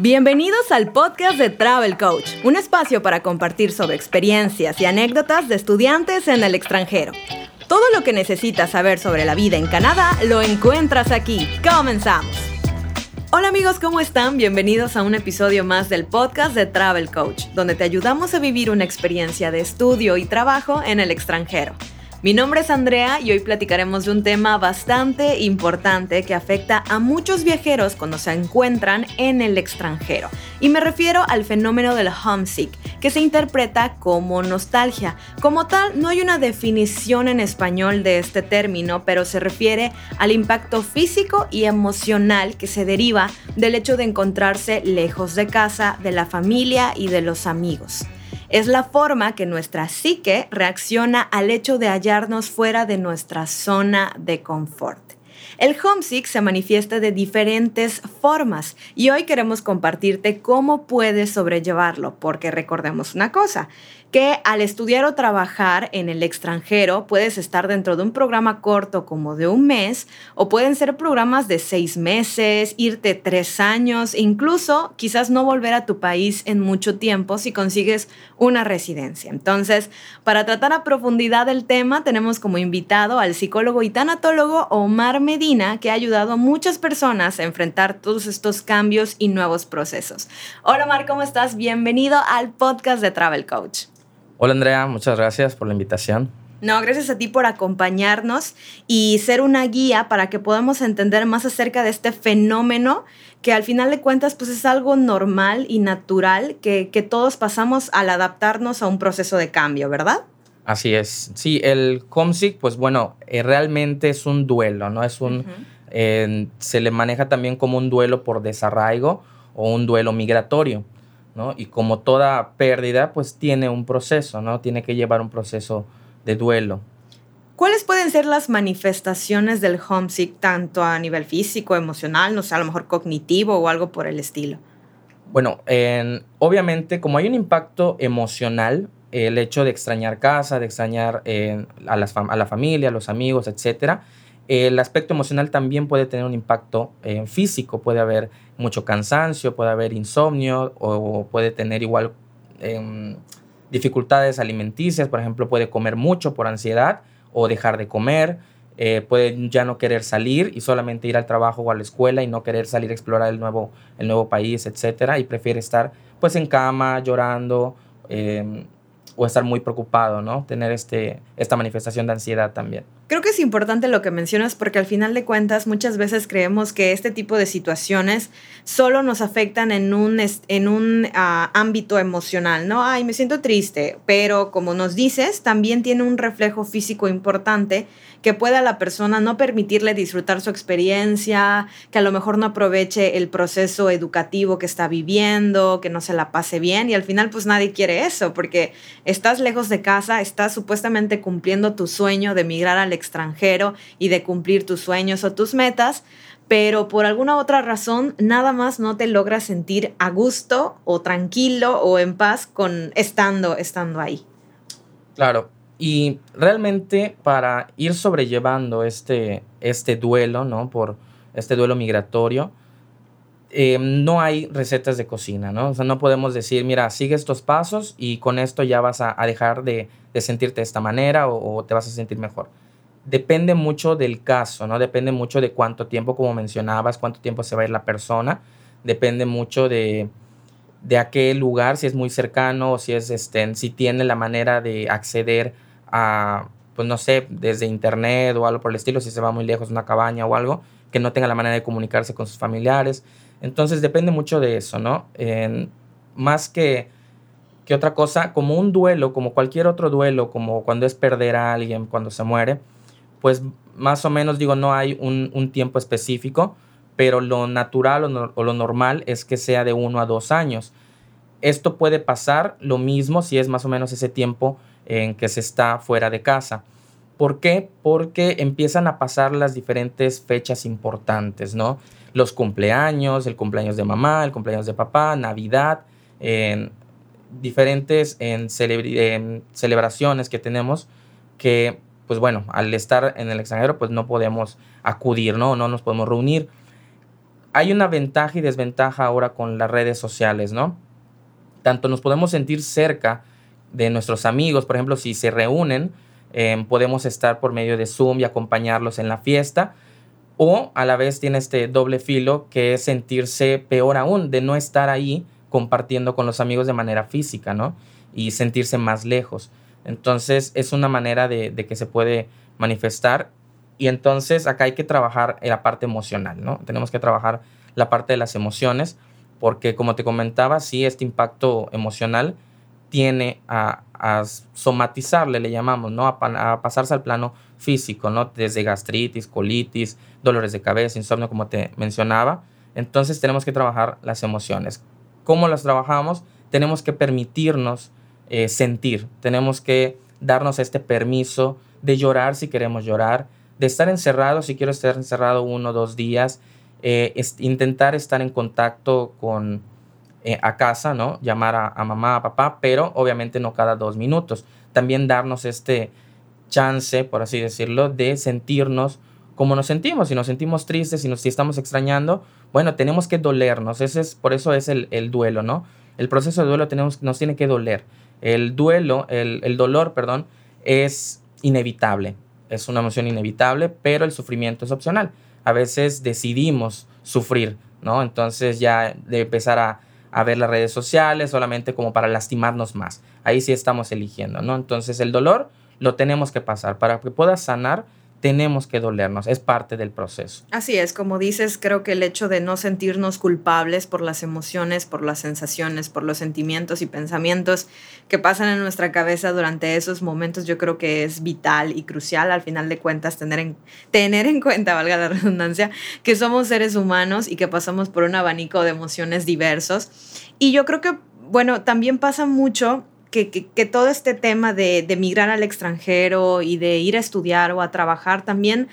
Bienvenidos al podcast de Travel Coach, un espacio para compartir sobre experiencias y anécdotas de estudiantes en el extranjero. Todo lo que necesitas saber sobre la vida en Canadá lo encuentras aquí. Comenzamos. Hola amigos, ¿cómo están? Bienvenidos a un episodio más del podcast de Travel Coach, donde te ayudamos a vivir una experiencia de estudio y trabajo en el extranjero. Mi nombre es Andrea y hoy platicaremos de un tema bastante importante que afecta a muchos viajeros cuando se encuentran en el extranjero. Y me refiero al fenómeno del homesick, que se interpreta como nostalgia. Como tal, no hay una definición en español de este término, pero se refiere al impacto físico y emocional que se deriva del hecho de encontrarse lejos de casa, de la familia y de los amigos. Es la forma que nuestra psique reacciona al hecho de hallarnos fuera de nuestra zona de confort. El homesick se manifiesta de diferentes formas y hoy queremos compartirte cómo puedes sobrellevarlo, porque recordemos una cosa, que al estudiar o trabajar en el extranjero puedes estar dentro de un programa corto como de un mes o pueden ser programas de seis meses, irte tres años, incluso quizás no volver a tu país en mucho tiempo si consigues una residencia. Entonces, para tratar a profundidad el tema, tenemos como invitado al psicólogo y tanatólogo Omar Medina, que ha ayudado a muchas personas a enfrentar todos estos cambios y nuevos procesos. Hola Omar, ¿cómo estás? Bienvenido al podcast de Travel Coach. Hola Andrea, muchas gracias por la invitación. No, gracias a ti por acompañarnos y ser una guía para que podamos entender más acerca de este fenómeno que al final de cuentas pues es algo normal y natural que, todos pasamos al adaptarnos a un proceso de cambio, ¿verdad? Así es. Sí, el homesick pues bueno, eh, realmente es un duelo, ¿no? Es un... se le maneja también como un duelo por desarraigo o un duelo migratorio. Y como toda pérdida, pues tiene un proceso, ¿no? Tiene que llevar un proceso de duelo. ¿Cuáles pueden ser las manifestaciones del homesick, tanto a nivel físico, emocional, no sé, a lo mejor cognitivo o algo por el estilo? Bueno, obviamente, como hay un impacto emocional, el hecho de extrañar casa, de extrañar a, a, la familia, a los amigos, etcétera, el aspecto emocional también puede tener un impacto eh, físico, puede haber mucho cansancio, puede haber insomnio o puede tener igual em, dificultades alimenticias, por ejemplo, puede comer mucho por ansiedad o dejar de comer, eh, puede ya no querer salir y solamente ir al trabajo o a la escuela y no querer salir a explorar el nuevo, el nuevo país, etcétera, y prefiere estar pues en cama llorando em, o estar muy preocupado, ¿no? Tener este, esta manifestación de ansiedad también. Creo que es importante lo que mencionas porque al final de cuentas muchas veces creemos que este tipo de situaciones solo nos afectan en un, en un ah, ámbito emocional, ¿no? Ay, me siento triste, pero como nos dices, también tiene un reflejo físico importante que puede a la persona no permitirle disfrutar su experiencia, que a lo mejor no aproveche el proceso educativo que está viviendo, que no se la pase bien y al final pues nadie quiere eso porque estás lejos de casa, estás supuestamente cumpliendo tu sueño de emigrar al extranjero y de cumplir tus sueños o tus metas, pero por alguna otra razón nada más no te logras sentir a gusto o tranquilo o en paz con estando estando ahí. Claro, y realmente para ir sobrellevando este, este duelo, ¿no? Por este duelo migratorio, eh, no hay recetas de cocina, ¿no? O sea, no podemos decir, mira, sigue estos pasos y con esto ya vas a, dejar de, sentirte de esta manera o, te vas a sentir mejor. Depende mucho del caso, ¿no? Depende mucho de cuánto tiempo, como mencionabas, cuánto tiempo se va a ir la persona. Depende mucho de, de a qué lugar, si es muy cercano o si es, este, si tiene la manera de acceder a, pues no sé, desde internet o algo por el estilo, si se va muy lejos, una cabaña o algo, que no tenga la manera de comunicarse con sus familiares. Entonces depende mucho de eso, ¿no? más que, que otra cosa, como un duelo, como cualquier otro duelo, como cuando es perder a alguien, cuando se muere, pues más o menos digo, no hay un, un tiempo específico, pero lo natural o, lo normal es que sea de uno a dos años. Esto puede pasar lo mismo si es más o menos ese tiempo en que se está fuera de casa. ¿Por qué? Porque empiezan a pasar las diferentes fechas importantes, ¿no? Los cumpleaños, el cumpleaños de mamá, el cumpleaños de papá, Navidad, en diferentes en, celebraciones que tenemos que, pues bueno, al estar en el extranjero, pues no podemos acudir, ¿no? No nos podemos reunir. hay una ventaja y desventaja ahora con las redes sociales, ¿no? Tanto nos podemos sentir cerca de nuestros amigos, por ejemplo, si se reúnen, em, podemos estar por medio de Zoom y acompañarlos en la fiesta, o a la vez tiene este doble filo que es sentirse peor aún de no estar ahí compartiendo con los amigos de manera física, ¿no? Y sentirse más lejos. Entonces es una manera de, que se puede manifestar y entonces acá hay que trabajar en la parte emocional, ¿no? Tenemos que trabajar la parte de las emociones, porque como te comentaba, sí, este impacto emocional tiene a, somatizarle, le llamamos, ¿no? A, pasarse al plano físico, ¿no? Desde gastritis, colitis, dolores de cabeza, insomnio, como te mencionaba. Entonces tenemos que trabajar las emociones. ¿Cómo las trabajamos? Tenemos que permitirnos eh, sentir, tenemos que darnos este permiso de llorar si queremos llorar, de estar encerrado, si quiero estar encerrado uno o dos días, eh, intentar estar en contacto con eh, a casa, ¿no? Llamar a, mamá, a papá, pero obviamente no cada dos minutos. También darnos este chance, por así decirlo, de sentirnos como nos sentimos. Si nos sentimos tristes, si nos estamos extrañando, bueno, tenemos que dolernos. Ese es, por eso es el, el duelo, ¿no? El proceso de duelo tenemos, nos tiene que doler. El duelo, el, el dolor, perdón, es inevitable es una emoción inevitable, pero el sufrimiento es opcional. A veces decidimos sufrir, ¿no? Entonces ya de empezar a, a ver las redes sociales solamente como para lastimarnos más. Ahí sí estamos eligiendo, ¿no? Entonces el dolor lo tenemos que pasar para que pueda sanar tenemos que dolernos, es parte del proceso. Así es, como dices, creo que el hecho de no sentirnos culpables por las emociones, por las sensaciones, por los sentimientos y pensamientos que pasan en nuestra cabeza durante esos momentos, yo creo que es vital y crucial al final de cuentas tener en, tener en cuenta, valga la redundancia, que somos seres humanos y que pasamos por un abanico de emociones diversos. Y yo creo que, bueno, también pasa mucho que, que, todo este tema de, de, migrar al extranjero y de ir a estudiar o a trabajar también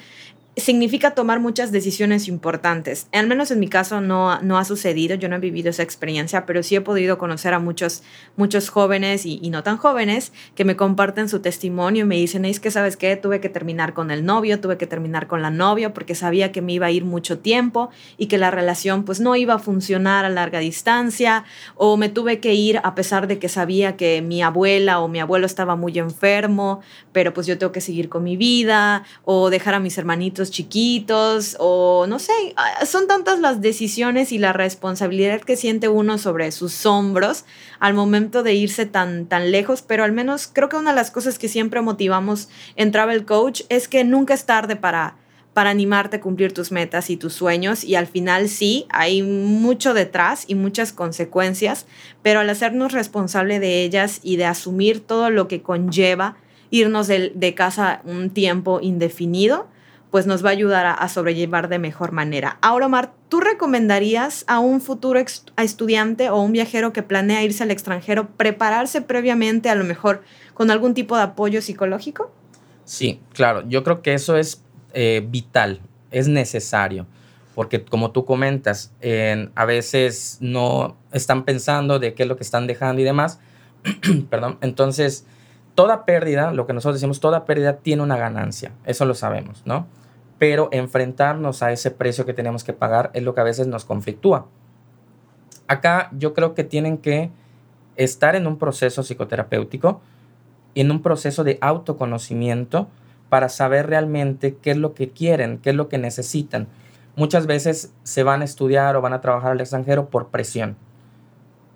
significa tomar muchas decisiones importantes. Al menos en mi caso no, no ha sucedido, yo no he vivido esa experiencia, pero sí he podido conocer a muchos, muchos jóvenes y, no tan jóvenes que me comparten su testimonio y me dicen, es que sabes qué, tuve que terminar con el novio, tuve que terminar con la novia porque sabía que me iba a ir mucho tiempo y que la relación pues no iba a funcionar a larga distancia o me tuve que ir a pesar de que sabía que mi abuela o mi abuelo estaba muy enfermo, pero pues yo tengo que seguir con mi vida o dejar a mis hermanitos chiquitos o no sé, ah, son tantas las decisiones y la responsabilidad que siente uno sobre sus hombros al momento de irse tan, tan lejos, pero al menos creo que una de las cosas que siempre motivamos en Travel Coach es que nunca es tarde para para animarte a cumplir tus metas y tus sueños y al final sí, hay mucho detrás y muchas consecuencias, pero al hacernos responsable de ellas y de asumir todo lo que conlleva irnos de, de casa un tiempo indefinido, pues nos va a ayudar a, sobrellevar de mejor manera. Ahora, Omar, ¿tú recomendarías a un futuro estudiante o un viajero que planea irse al extranjero prepararse previamente, a lo mejor con algún tipo de apoyo psicológico? Sí, claro, yo creo que eso es eh, vital, es necesario, porque como tú comentas, a veces no están pensando de qué es lo que están dejando y demás, perdón, entonces toda pérdida, lo que nosotros decimos, toda pérdida tiene una ganancia, eso lo sabemos, ¿no? Pero enfrentarnos a ese precio que tenemos que pagar es lo que a veces nos conflictúa. Acá yo creo que tienen que estar en un proceso psicoterapéutico y en un proceso de autoconocimiento para saber realmente qué es lo que quieren, qué es lo que necesitan. Muchas veces se van a estudiar o van a trabajar al extranjero por presión.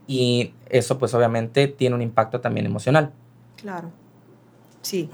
Y eso pues obviamente tiene un impacto también emocional. Claro. Sí,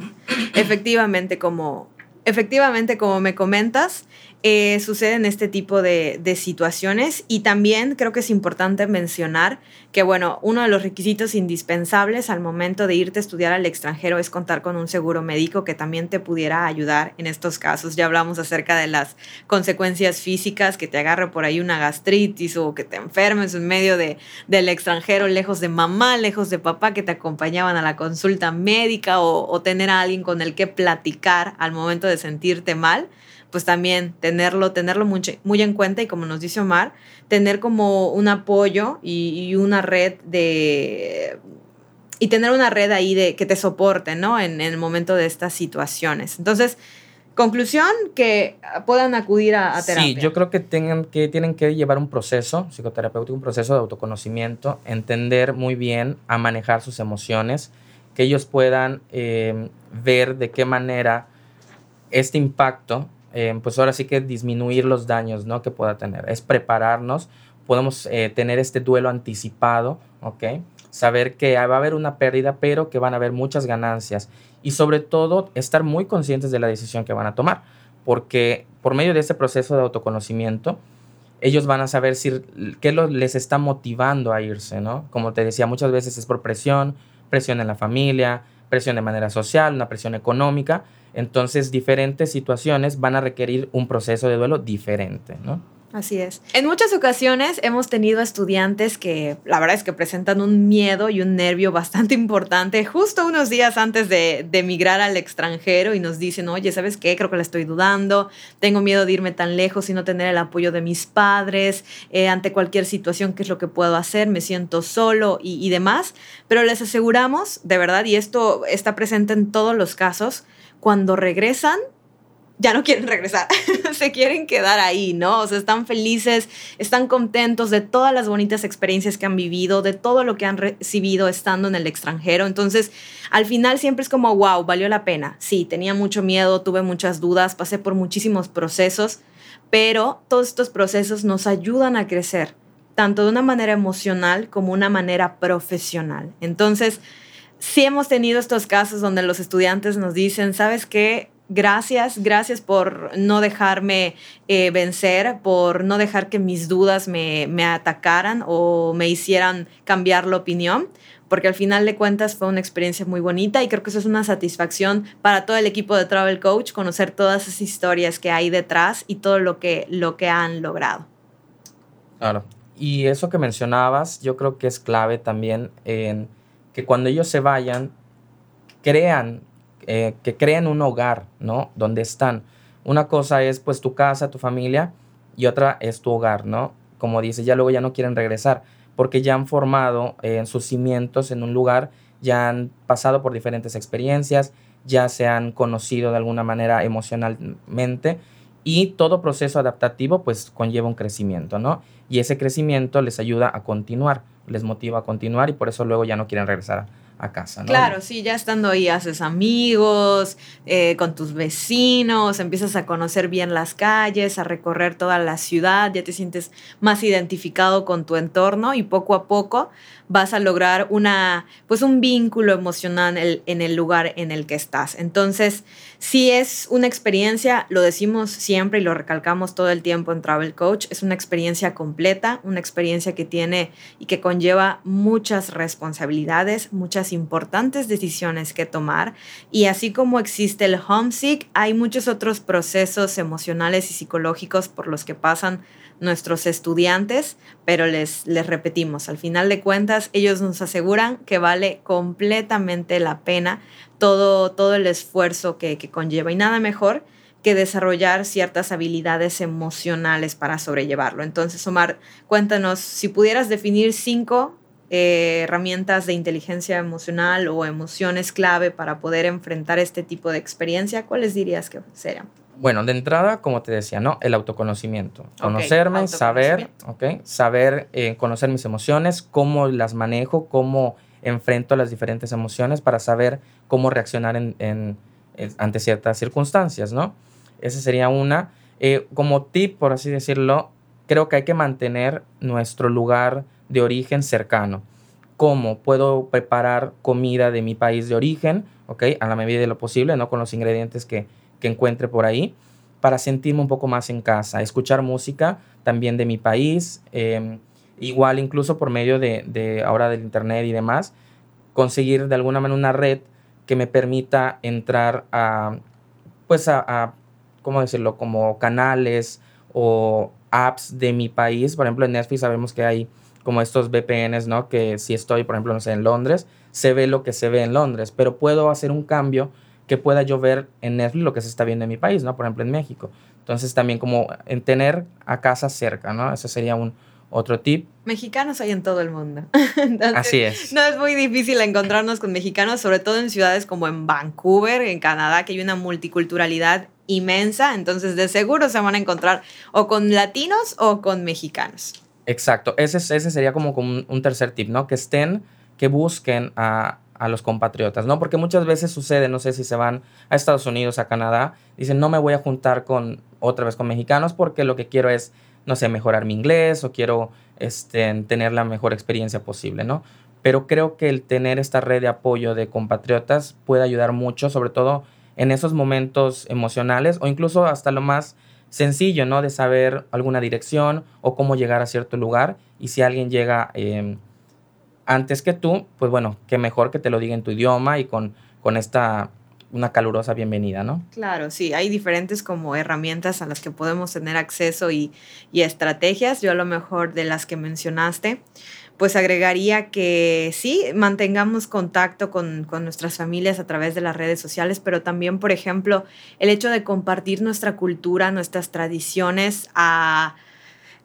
efectivamente, como, efectivamente, como me comentas, eh, suceden este tipo de, situaciones y también creo que es importante mencionar que, bueno, uno de los requisitos indispensables al momento de irte a estudiar al extranjero es contar con un seguro médico que también te pudiera ayudar en estos casos. Ya hablamos acerca de las consecuencias físicas, que te agarre por ahí una gastritis o que te enfermes en medio de, del extranjero, lejos de mamá, lejos de papá, que te acompañaban a la consulta médica o, o tener a alguien con el que platicar al momento de sentirte mal pues también tenerlo, tenerlo muy, en cuenta y como nos dice Omar, tener como un apoyo y, una red de y tener una red ahí de que te soporte, ¿no? En, en, el momento de estas situaciones. Entonces, Conclusión, que puedan acudir a, terapia. Sí, yo creo que, tengan, que tienen que llevar un proceso psicoterapéutico, un proceso de autoconocimiento, entender muy bien a manejar sus emociones, que ellos puedan eh, ver de qué manera este impacto, eh, pues ahora sí que disminuir los daños ¿no? que pueda tener. Es prepararnos, podemos eh, tener este duelo anticipado, ¿ok? Saber que va a haber una pérdida, pero que van a haber muchas ganancias y sobre todo estar muy conscientes de la decisión que van a tomar, porque por medio de este proceso de autoconocimiento, ellos van a saber si, qué les está motivando a irse, ¿no? Como te decía, muchas veces es por presión, presión en la familia, presión de manera social, una presión económica, entonces diferentes situaciones van a requerir un proceso de duelo diferente, ¿no? Así es. En muchas ocasiones hemos tenido estudiantes que la verdad es que presentan un miedo y un nervio bastante importante justo unos días antes de, emigrar al extranjero y nos dicen, oye, ¿sabes qué? Creo que la estoy dudando, tengo miedo de irme tan lejos y no tener el apoyo de mis padres, eh, ante cualquier situación, ¿qué es lo que puedo hacer? Me siento solo y demás. Pero les aseguramos, de verdad, y esto está presente en todos los casos, cuando regresan ya no quieren regresar, se quieren quedar ahí, ¿no? O sea, están felices, están contentos de todas las bonitas experiencias que han vivido, de todo lo que han recibido estando en el extranjero. Entonces, al final siempre es como, wow, valió la pena. Sí, tenía mucho miedo, tuve muchas dudas, pasé por muchísimos procesos, pero todos estos procesos nos ayudan a crecer, tanto de una manera emocional como una manera profesional. Entonces, sí hemos tenido estos casos donde los estudiantes nos dicen, ¿sabes qué? Gracias, gracias por no dejarme eh, vencer, por no dejar que mis dudas me, me atacaran o me hicieran cambiar la opinión, porque al final de cuentas fue una experiencia muy bonita y creo que eso es una satisfacción para todo el equipo de Travel Coach, conocer todas esas historias que hay detrás y todo lo que, lo que han logrado. Claro, y eso que mencionabas, yo creo que es clave también en que cuando ellos se vayan, crean eh, que creen un hogar, ¿no? Donde están. Una cosa es pues tu casa, tu familia y otra es tu hogar, ¿no? Como dice, ya luego ya no quieren regresar porque ya han formado eh, sus cimientos en un lugar, ya han pasado por diferentes experiencias, ya se han conocido de alguna manera emocionalmente y todo proceso adaptativo pues conlleva un crecimiento, ¿no? Y ese crecimiento les ayuda a continuar, les motiva a continuar y por eso luego ya no quieren regresar a casa. Claro, sí, ya estando ahí haces amigos, eh, con tus vecinos, empiezas a conocer bien las calles, a recorrer toda la ciudad, ya te sientes más identificado con tu entorno y poco a poco vas a lograr una, pues un vínculo emocional en el, lugar en el que estás. Entonces, si es una experiencia, lo decimos siempre y lo recalcamos todo el tiempo en Travel Coach, es una experiencia completa, una experiencia que tiene y que conlleva muchas responsabilidades, muchas importantes decisiones que tomar. Y así como existe el homesick, hay muchos otros procesos emocionales y psicológicos por los que pasan nuestros estudiantes, pero les, les repetimos, al final de cuentas, ellos nos aseguran que vale completamente la pena todo, todo el esfuerzo que, conlleva y nada mejor que desarrollar ciertas habilidades emocionales para sobrellevarlo. Entonces, Omar, cuéntanos, si pudieras definir cinco eh, herramientas de inteligencia emocional o emociones clave para poder enfrentar este tipo de experiencia, ¿cuáles dirías que serían? Bueno, de entrada, como te decía, ¿no? El autoconocimiento. Conocerme, saber, ¿ok? Saber eh, conocer mis emociones, cómo las manejo, cómo enfrento las diferentes emociones para saber cómo reaccionar en, ante ciertas circunstancias, ¿no? Esa sería una. Eh, como tip, por así decirlo, creo que hay que mantener nuestro lugar de origen cercano. ¿Cómo puedo preparar comida de mi país de origen? ¿Ok? A la medida de lo posible, ¿no? Con los ingredientes que, que encuentre por ahí para sentirme un poco más en casa, escuchar música también de mi país, em, igual incluso por medio de, ahora del internet y demás, conseguir de alguna manera una red que me permita entrar a, pues a, a ¿cómo decirlo? Como canales o apps de mi país. Por ejemplo, en Netflix sabemos que hay como estos VPNs, ¿no? Que si estoy, por ejemplo, no sé, en Londres, se ve lo que se ve en Londres, pero puedo hacer un cambio que pueda yo ver en Netflix lo que se está viendo en mi país, ¿no? Por ejemplo, en México. Entonces, también como en tener a casa cerca, ¿no? Ese sería un otro tip. Mexicanos hay en todo el mundo. Así es. No es muy difícil encontrarnos con mexicanos, sobre todo en ciudades como en Vancouver, en Canadá, que hay una multiculturalidad inmensa, entonces de seguro se van a encontrar o con latinos o con mexicanos. Exacto, ese, ese sería como, un, tercer tip, ¿no? Que estén, que busquen a, a los compatriotas, ¿no? Porque muchas veces sucede, no sé si se van a Estados Unidos, a Canadá, dicen, no me voy a juntar con otra vez con mexicanos porque lo que quiero es, no sé, mejorar mi inglés o quiero este, tener la mejor experiencia posible, ¿no? Pero creo que el tener esta red de apoyo de compatriotas puede ayudar mucho, sobre todo en esos momentos emocionales o incluso hasta lo más sencillo, ¿no? De saber alguna dirección o cómo llegar a cierto lugar. Y si alguien llega em, antes que tú, pues bueno, qué mejor que te lo diga en tu idioma y con, con esta una calurosa bienvenida, ¿no? Claro, sí, hay diferentes como herramientas a las que podemos tener acceso y, y estrategias. Yo a lo mejor de las que mencionaste, pues agregaría que sí, mantengamos contacto con, con, nuestras familias a través de las redes sociales, pero también, por ejemplo, el hecho de compartir nuestra cultura, nuestras tradiciones a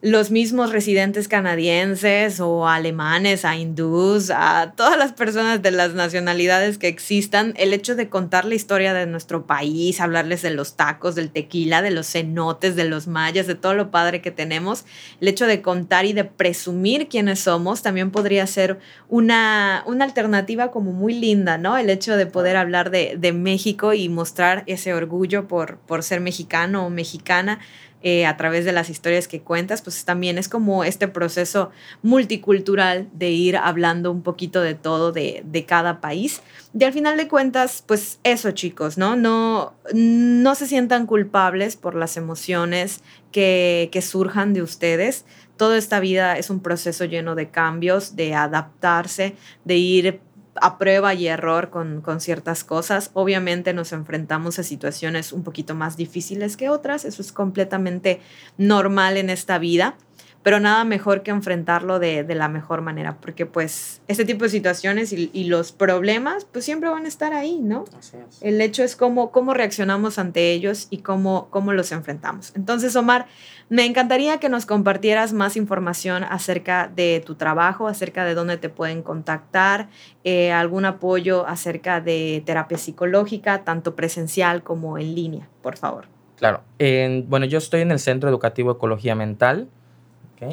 los mismos residentes canadienses o alemanes, a hindús, a todas las personas de las nacionalidades que existan, el hecho de contar la historia de nuestro país, hablarles de los tacos, del tequila, de los cenotes, de los mayas, de todo lo padre que tenemos, el hecho de contar y de presumir quiénes somos también podría ser una, una alternativa como muy linda, ¿no? El hecho de poder hablar de, de México y mostrar ese orgullo por, por ser mexicano o mexicana eh, a través de las historias que cuentas, pues también es como este proceso multicultural de ir hablando un poquito de todo de, cada país. Y al final de cuentas, pues eso chicos, ¿no? No, no se sientan culpables por las emociones que, que surjan de ustedes. Toda esta vida es un proceso lleno de cambios, de adaptarse, de ir a prueba y error con, ciertas cosas. Obviamente nos enfrentamos a situaciones un poquito más difíciles que otras, eso es completamente normal en esta vida, pero nada mejor que enfrentarlo de, la mejor manera, porque pues este tipo de situaciones y, los problemas pues siempre van a estar ahí, ¿no? El hecho es cómo, cómo reaccionamos ante ellos y cómo, cómo los enfrentamos. Entonces, Omar, me encantaría que nos compartieras más información acerca de tu trabajo, acerca de dónde te pueden contactar, eh, algún apoyo acerca de terapia psicológica, tanto presencial como en línea, por favor. Claro. bueno, yo estoy en el Centro Educativo Ecología Mental.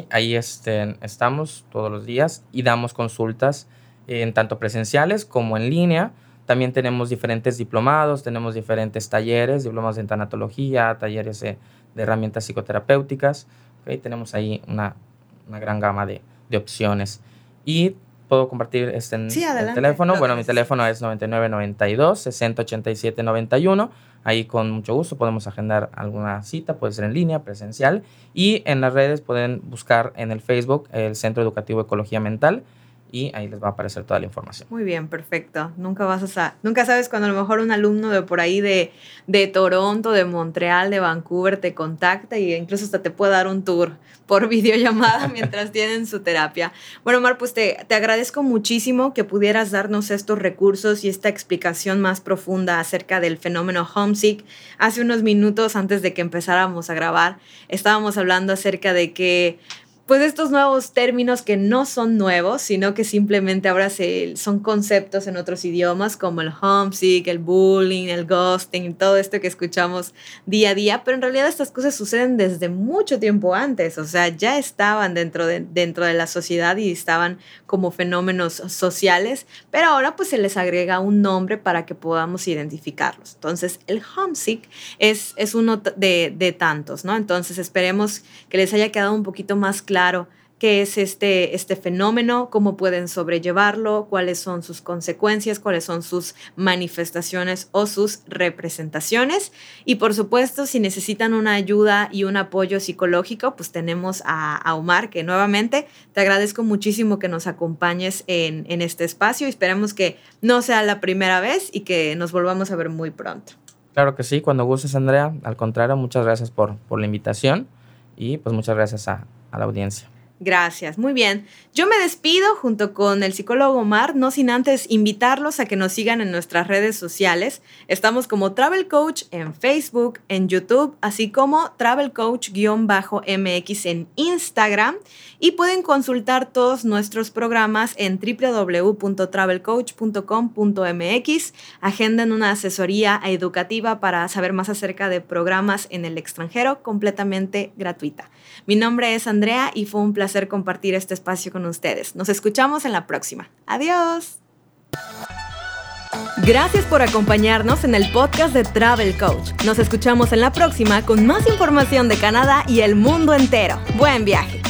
Ahí este, estamos todos los días y damos consultas en tanto presenciales como en línea. También tenemos diferentes diplomados, tenemos diferentes talleres, diplomados en tanatología, talleres de herramientas psicoterapéuticas. ¿okay? Tenemos ahí una, una gran gama de, de, opciones. Y puedo compartir este en el teléfono. bueno, mi teléfono es 9992 6087 91. Ahí con mucho gusto podemos agendar alguna cita, puede ser en línea, presencial. Y en las redes pueden buscar en el Facebook el Centro Educativo Ecología Mental y ahí les va a aparecer toda la información. Muy bien, perfecto. Nunca vas a nunca sabes cuando a lo mejor un alumno de por ahí de, de Toronto, de Montreal, de Vancouver te contacta e incluso hasta te puede dar un tour por videollamada mientras tienen su terapia. Bueno, Mar, pues te, te agradezco muchísimo que pudieras darnos estos recursos y esta explicación más profunda acerca del fenómeno homesick. Hace unos minutos antes de que empezáramos a grabar, estábamos hablando acerca de que pues estos nuevos términos que no son nuevos, sino que simplemente ahora se, son conceptos en otros idiomas como el homesick, el bullying, el ghosting, todo esto que escuchamos día a día, pero en realidad estas cosas suceden desde mucho tiempo antes, o sea, ya estaban dentro de, dentro de la sociedad y estaban como fenómenos sociales, pero ahora pues se les agrega un nombre para que podamos identificarlos. Entonces, el homesick es, es uno de, de tantos, ¿no? Entonces, esperemos que les haya quedado un poquito más claro claro qué es este, este fenómeno, cómo pueden sobrellevarlo, cuáles son sus consecuencias, cuáles son sus manifestaciones o sus representaciones. Y por supuesto, si necesitan una ayuda y un apoyo psicológico, pues tenemos a, Omar, que nuevamente te agradezco muchísimo que nos acompañes en, este espacio y esperemos que no sea la primera vez y que nos volvamos a ver muy pronto. Claro que sí, cuando gustes, Andrea. Al contrario, muchas gracias por, por la invitación y pues muchas gracias a, a la audiencia. Gracias, muy bien. Yo me despido junto con el psicólogo Omar, no sin antes invitarlos a que nos sigan en nuestras redes sociales. Estamos como Travel Coach en Facebook, en YouTube, así como Travel Coach-MX en Instagram. Y pueden consultar todos nuestros programas en www.travelcoach.com.mx. Agenden una asesoría educativa para saber más acerca de programas en el extranjero completamente gratuita. Mi nombre es Andrea y fue un placer hacer compartir este espacio con ustedes. Nos escuchamos en la próxima. Adiós. Gracias por acompañarnos en el podcast de Travel Coach. Nos escuchamos en la próxima con más información de Canadá y el mundo entero. Buen viaje.